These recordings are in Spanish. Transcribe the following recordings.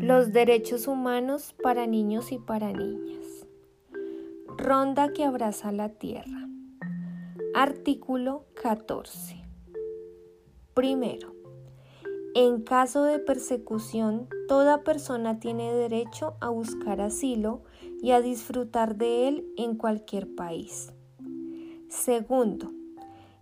Los derechos humanos para niños y para niñas. Ronda que abraza la tierra. Artículo 14. Primero. En caso de persecución, toda persona tiene derecho a buscar asilo y a disfrutar de él en cualquier país. Segundo,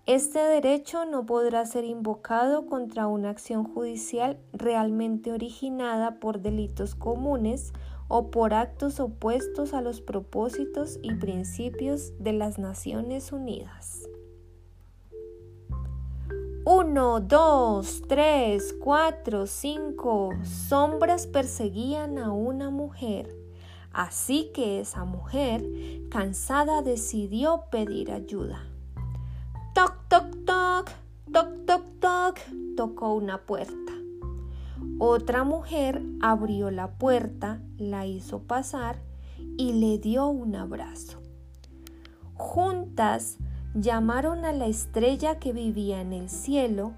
este derecho no podrá ser invocado contra una acción judicial realmente originada por delitos comunes o por actos opuestos a los propósitos y principios de las Naciones Unidas. 1, 2, 3, 4, 5 sombras perseguían a una mujer. Así que esa mujer, cansada, decidió pedir ayuda. Toc, toc, toc, toc, toc, toc, tocó una puerta. Otra mujer abrió la puerta, la hizo pasar y le dio un abrazo. Juntas llamaron a la estrella que vivía en el cielo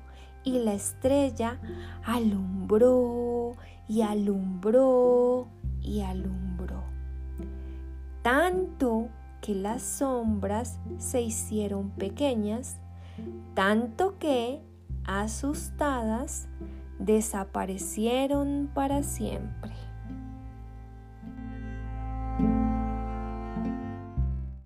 y la estrella alumbró y alumbró y alumbró. Tanto que las sombras se hicieron pequeñas, tanto que, asustadas, desaparecieron para siempre.